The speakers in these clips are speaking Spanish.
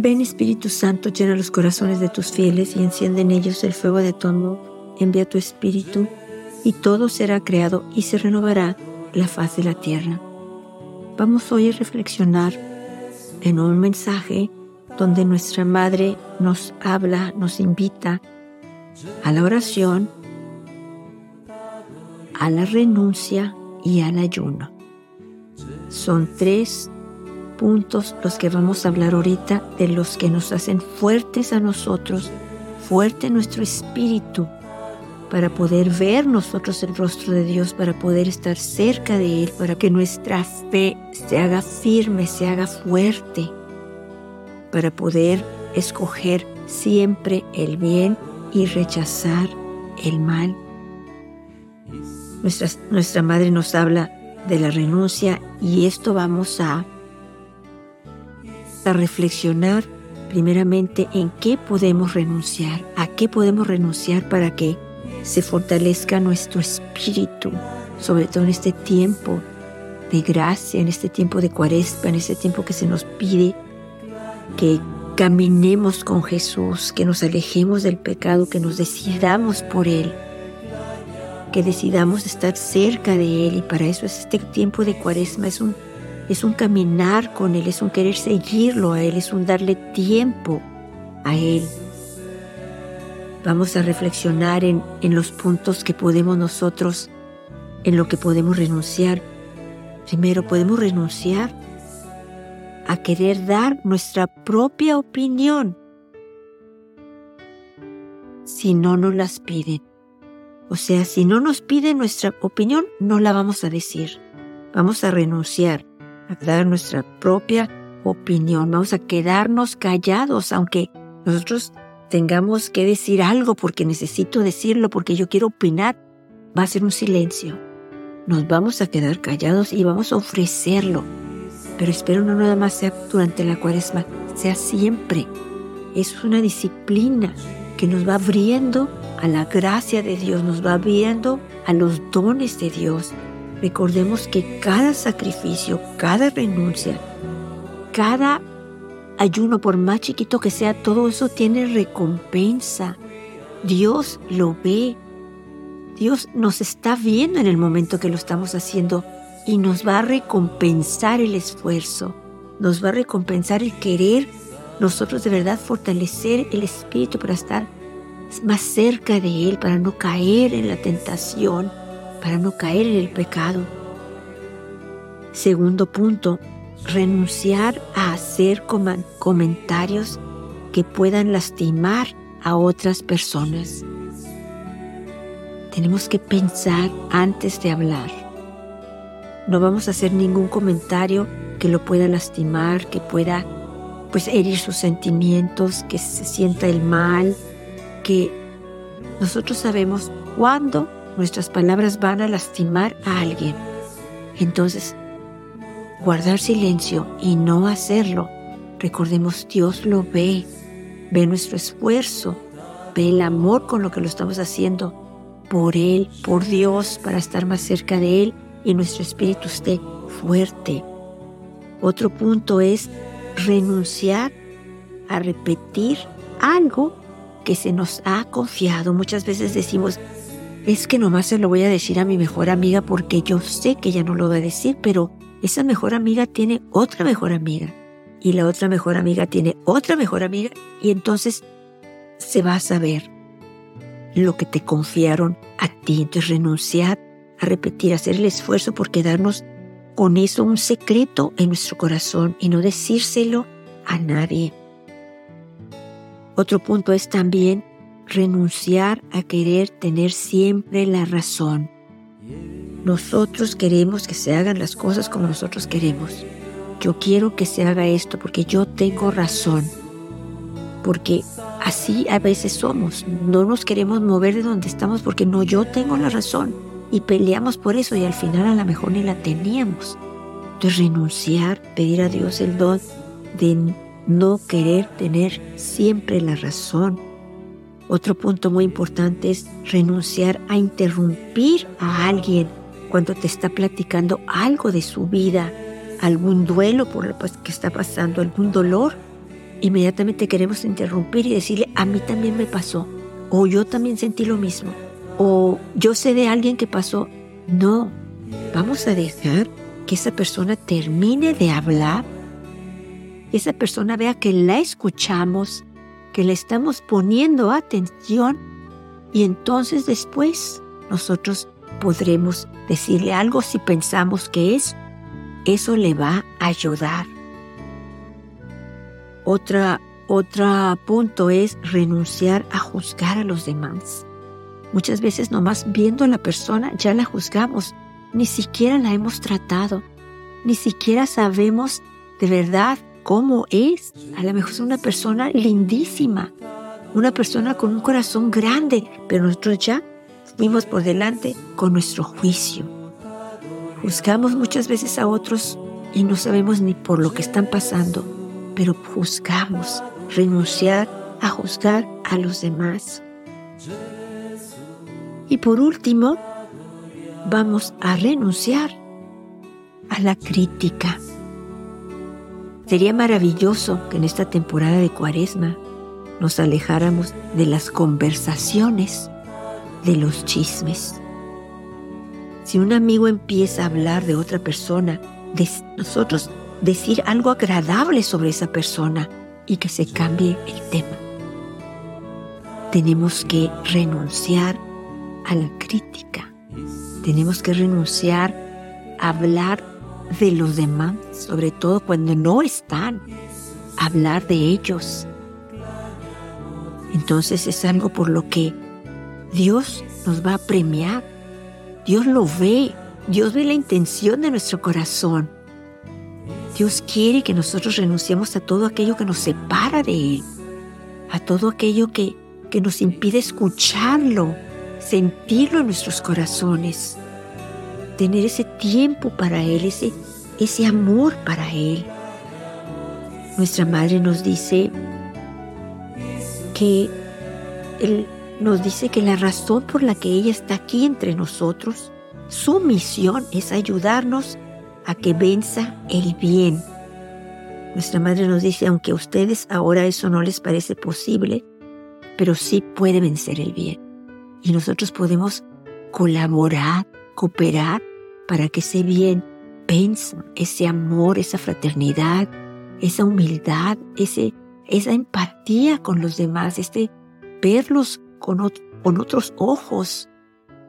Ven Espíritu Santo, llena los corazones de tus fieles y enciende en ellos el fuego de tu amor. Envía tu Espíritu y todo será creado y se renovará la faz de la tierra. Vamos hoy a reflexionar en un mensaje donde nuestra Madre nos habla, nos invita a la oración, a la renuncia y al ayuno. Son tres puntos los que vamos a hablar ahorita de los que nos hacen fuertes a nosotros, fuerte nuestro espíritu, para poder ver nosotros el rostro de Dios, para poder estar cerca de Él, para que nuestra fe se haga firme, se haga fuerte, para poder escoger siempre el bien y rechazar el mal. Nuestra, nuestra madre nos habla de la renuncia y esto vamos a, a reflexionar primeramente en qué podemos renunciar, a qué podemos renunciar para que se fortalezca nuestro espíritu, sobre todo en este tiempo de gracia, en este tiempo de cuaresma, en este tiempo que se nos pide que caminemos con Jesús, que nos alejemos del pecado, que nos decidamos por Él, que decidamos estar cerca de Él. Y para eso es este tiempo de cuaresma, es un, es un caminar con Él, es un querer seguirlo a Él, es un darle tiempo a Él. Vamos a reflexionar en, en los puntos que podemos nosotros, en lo que podemos renunciar. Primero, podemos renunciar a querer dar nuestra propia opinión si no nos las piden. O sea, si no nos piden nuestra opinión, no la vamos a decir. Vamos a renunciar dar nuestra propia opinión. Vamos a quedarnos callados, aunque nosotros tengamos que decir algo porque necesito decirlo, porque yo quiero opinar. Va a ser un silencio. Nos vamos a quedar callados y vamos a ofrecerlo pero espero no nada más sea durante la cuaresma, sea siempre. Es una disciplina que nos va abriendo a la gracia de Dios, nos va abriendo a los dones de Dios. Recordemos que cada sacrificio, cada renuncia, cada ayuno, por más chiquito que sea, todo eso tiene recompensa. Dios lo ve. Dios nos está viendo en el momento que lo estamos haciendo y nos va a recompensar el esfuerzo, nos va a recompensar el querer nosotros de verdad fortalecer el espíritu para estar más cerca de Él, para no caer en la tentación, para no caer en el pecado. Segundo punto, renunciar a hacer comentarios que puedan lastimar a otras personas. Tenemos que pensar antes de hablar. No vamos a hacer ningún comentario que lo pueda lastimar, que pueda pues herir sus sentimientos, que se sienta el mal, que nosotros sabemos cuándo nuestras palabras van a lastimar a alguien. Entonces, guardar silencio y no hacerlo. Recordemos, Dios lo ve, ve nuestro esfuerzo, ve el amor con lo que lo estamos haciendo por Él, por Dios, para estar más cerca de Él y nuestro espíritu esté fuerte. Otro punto es renunciar a repetir algo que se nos ha confiado. Muchas veces decimos, es que nomás se lo voy a decir a mi mejor amiga porque yo sé que ella no lo va a decir, pero esa mejor amiga tiene otra mejor amiga y la otra mejor amiga tiene otra mejor amiga y entonces se va a saber lo que te confiaron a ti. Entonces renunciar a repetir, hacer el esfuerzo por quedarnos con eso un secreto en nuestro corazón y no decírselo a nadie. Otro punto es también renunciar a querer tener siempre la razón. Nosotros queremos que se hagan las cosas como nosotros queremos. Yo quiero que se haga esto porque yo tengo razón. Porque así a veces somos. No nos queremos mover de donde estamos porque no, yo tengo la razón y peleamos por eso y al final a lo mejor ni la teníamos. Entonces renunciar, pedir a Dios el don de no querer tener siempre la razón. Otro punto muy importante es renunciar a interrumpir a alguien cuando te está platicando algo de su vida, algún duelo por lo que está pasando, algún dolor. inmediatamente queremos interrumpir y decirle, a mí también me pasó, o yo también sentí lo mismo, o yo sé de alguien que pasó. No, vamos a dejar que esa persona termine de hablar, que esa persona vea que la escuchamos, que le estamos poniendo atención y entonces después nosotros podremos decirle algo si pensamos que es, eso le va a ayudar. Otra, otro punto es renunciar a juzgar a los demás. Muchas veces nomás viendo a la persona ya la juzgamos, ni siquiera la hemos tratado, ni siquiera sabemos de verdad cómo es. A lo mejor es una persona lindísima, una persona con un corazón grande, pero nosotros ya fuimos por delante con nuestro juicio. Juzgamos muchas veces a otros y no sabemos ni por lo que están pasando, pero juzgamos, renunciar a juzgar a los demás. Y por último, vamos a renunciar a la crítica. Sería maravilloso que en esta temporada de cuaresma nos alejáramos de las conversaciones, de los chismes. Si un amigo empieza a hablar de otra persona, de nosotros decir algo agradable sobre esa persona y que se cambie el tema. Tenemos que renunciar a la crítica. Tenemos que renunciar a hablar de los demás, sobre todo cuando no están. Hablar de ellos. Entonces es algo por lo que Dios nos va a premiar. Dios lo ve. Dios ve la intención de nuestro corazón. Dios quiere que nosotros renunciemos a todo aquello que nos separa de Él, a todo aquello que, que nos impide escucharlo, sentirlo en nuestros corazones, tener ese tiempo para Él, ese, ese amor para Él. Nuestra madre nos dice que Él nos dice que la razón por la que ella está aquí entre nosotros, su misión es ayudarnos a que venza el bien. Nuestra madre nos dice, aunque a ustedes ahora eso no les parece posible, pero sí puede vencer el bien. Y nosotros podemos colaborar, cooperar para que ese bien venza, ese amor, esa fraternidad, esa humildad, ese, esa empatía con los demás, este verlos con, con otros ojos,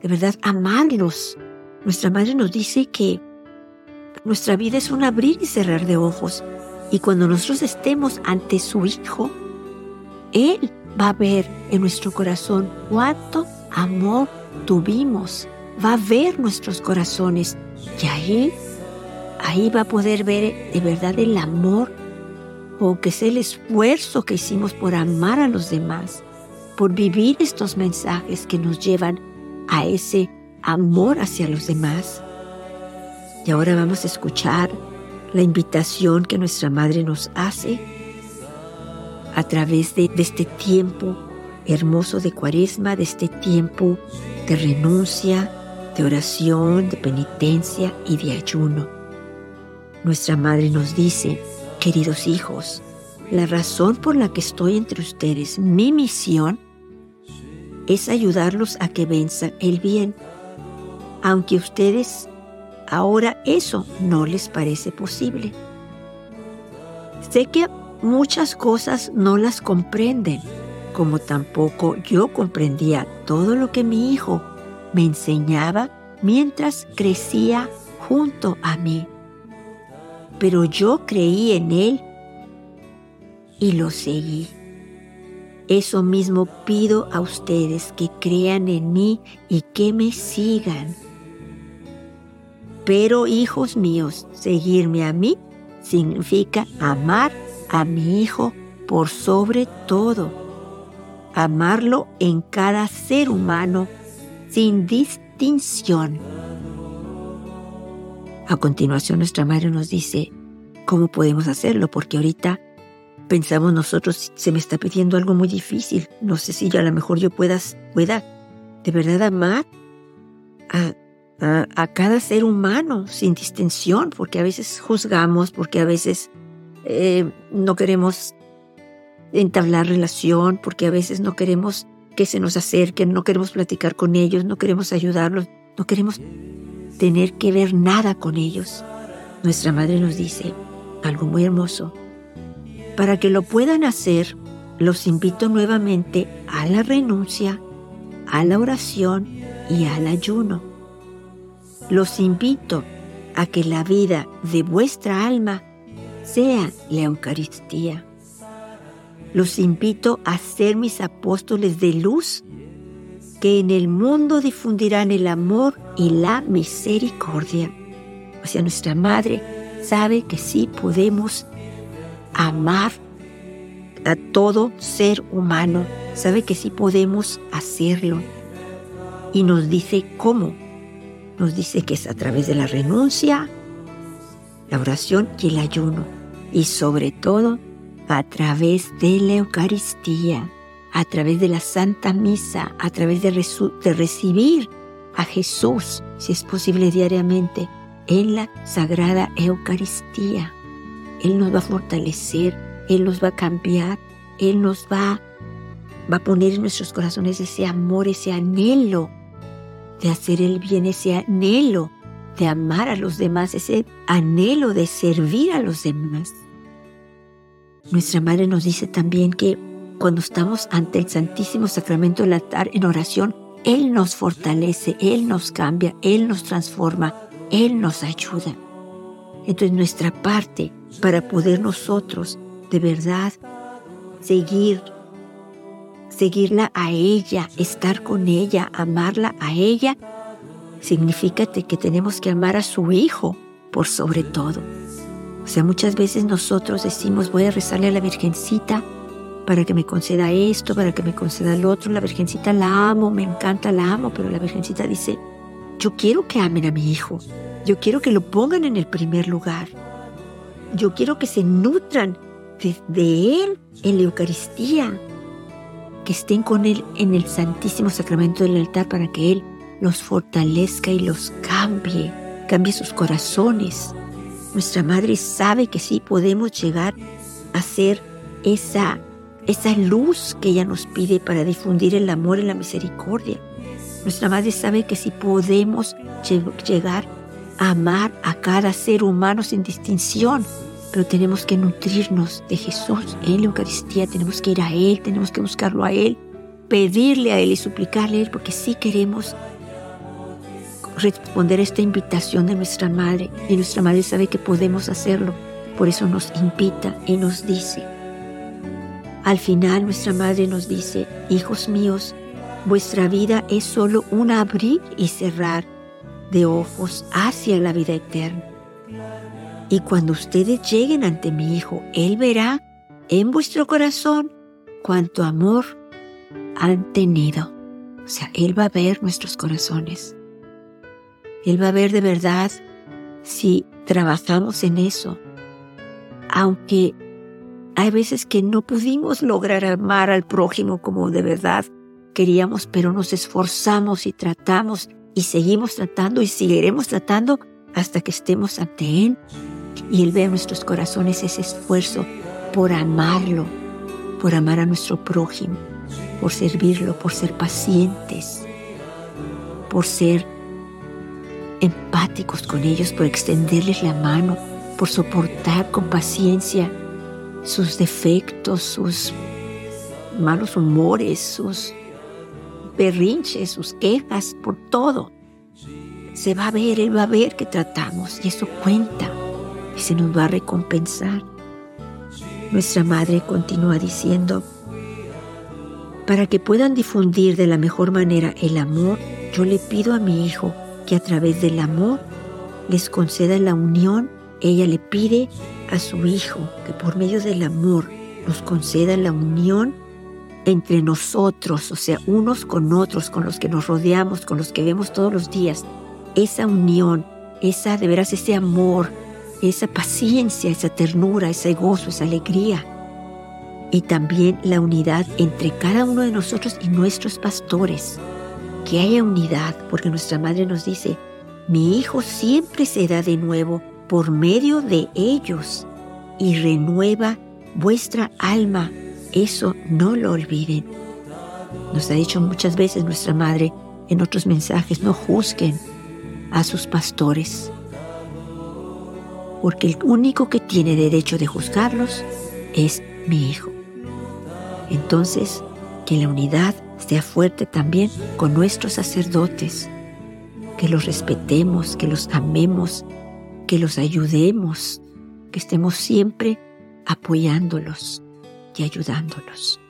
de verdad amarlos. Nuestra madre nos dice que nuestra vida es un abrir y cerrar de ojos. Y cuando nosotros estemos ante su Hijo, Él va a ver en nuestro corazón cuánto amor tuvimos. Va a ver nuestros corazones. Y ahí, ahí va a poder ver de verdad el amor o que es el esfuerzo que hicimos por amar a los demás, por vivir estos mensajes que nos llevan a ese amor hacia los demás. Y ahora vamos a escuchar la invitación que nuestra Madre nos hace a través de, este tiempo hermoso de cuaresma, de este tiempo de renuncia, de oración, de penitencia y de ayuno. Nuestra Madre nos dice, queridos hijos, la razón por la que estoy entre ustedes, mi misión, es ayudarlos a que venzan el bien. Aunque ustedes Ahora eso no les parece posible. Sé que muchas cosas no las comprenden, como tampoco yo comprendía todo lo que mi hijo me enseñaba mientras crecía junto a mí. Pero yo creí en él y lo seguí. Eso mismo pido a ustedes que crean en mí y que me sigan. Pero, hijos míos, seguirme a mí significa amar a mi hijo por sobre todo. Amarlo en cada ser humano sin distinción. A continuación nuestra madre nos dice cómo podemos hacerlo, porque ahorita pensamos nosotros, se me está pidiendo algo muy difícil, no sé si yo a lo mejor yo pueda, pueda de verdad amar a a, cada ser humano sin distinción, porque a veces juzgamos, porque a veces eh, no queremos entablar relación, porque a veces no queremos que se nos acerquen, no queremos platicar con ellos, no queremos ayudarlos, no queremos tener que ver nada con ellos. Nuestra madre nos dice algo muy hermoso. Para que lo puedan hacer, los invito nuevamente a la renuncia, a la oración y al ayuno. Los invito a que la vida de vuestra alma sea la Eucaristía. Los invito a ser mis apóstoles de luz que en el mundo difundirán el amor y la misericordia. O sea, nuestra Madre sabe que sí podemos amar a todo ser humano, sabe que sí podemos hacerlo y nos dice cómo. Nos dice que es a través de la renuncia, la oración y el ayuno y sobre todo a través de la Eucaristía, a través de la Santa Misa, a través de, recibir a Jesús, si es posible diariamente, en la Sagrada Eucaristía. Él nos va a fortalecer, Él nos va a cambiar, Él nos va a poner en nuestros corazones ese amor, ese anhelo de hacer el bien, ese anhelo de amar a los demás, ese anhelo de servir a los demás. Nuestra Madre nos dice también que cuando estamos ante el Santísimo Sacramento del altar en oración, Él nos fortalece, Él nos cambia, Él nos transforma, Él nos ayuda. Entonces nuestra parte para poder nosotros de verdad seguir, seguirla a ella, estar con ella, amarla a ella, significa que tenemos que amar a su Hijo por sobre todo. O sea, muchas veces nosotros decimos, voy a rezarle a la Virgencita para que me conceda esto, para que me conceda lo otro. La Virgencita la amo, me encanta, la amo, pero la Virgencita dice, yo quiero que amen a mi hijo, yo quiero que lo pongan en el primer lugar, yo quiero que se nutran de, de Él en la Eucaristía, que estén con Él en el Santísimo Sacramento del altar para que Él los fortalezca y los cambie, cambie sus corazones. Nuestra Madre sabe que sí podemos llegar a ser esa, esa luz que ella nos pide para difundir el amor y la misericordia. Nuestra Madre sabe que sí podemos llegar a amar a cada ser humano sin distinción, pero tenemos que nutrirnos de Jesús en la Eucaristía, tenemos que ir a Él, tenemos que buscarlo a Él, pedirle a Él y suplicarle a Él, porque sí queremos responder a esta invitación de nuestra Madre y nuestra Madre sabe que podemos hacerlo. Por eso nos invita y nos dice. Al final nuestra Madre nos dice, hijos míos, vuestra vida es solo un abrir y cerrar de ojos hacia la vida eterna. Y cuando ustedes lleguen ante mi Hijo, Él verá en vuestro corazón cuánto amor han tenido. O sea, Él va a ver nuestros corazones. Él va a ver de verdad si trabajamos en eso. Aunque hay veces que no pudimos lograr amar al prójimo como de verdad queríamos, pero nos esforzamos y tratamos y seguimos tratando y seguiremos tratando hasta que estemos ante Él y Él vea en nuestros corazones ese esfuerzo por amarlo, por amar a nuestro prójimo, por servirlo, por ser pacientes, por ser empáticos con ellos, por extenderles la mano, por soportar con paciencia sus defectos, sus malos humores, sus berrinches, sus quejas, por todo. Se va a ver, Él va a ver que tratamos y eso cuenta y se nos va a recompensar. Nuestra Madre continúa diciendo, para que puedan difundir de la mejor manera el amor, yo le pido a mi Hijo que a través del amor les conceda la unión. Ella le pide a su Hijo que por medio del amor nos conceda la unión entre nosotros, o sea, unos con otros, con los que nos rodeamos, con los que vemos todos los días. Esa unión, esa de veras ese amor, esa paciencia, esa ternura, ese gozo, esa alegría. Y también la unidad entre cada uno de nosotros y nuestros pastores que haya unidad, porque nuestra madre nos dice, mi hijo siempre se da de nuevo por medio de ellos y renueva vuestra alma Eso no lo olviden. Nos ha dicho muchas veces nuestra madre en otros mensajes, no juzguen a sus pastores, porque el único que tiene derecho de juzgarlos es mi hijo. Entonces, que la unidad sea fuerte también con nuestros sacerdotes, que los respetemos, que los amemos, que los ayudemos, que estemos siempre apoyándolos y ayudándolos.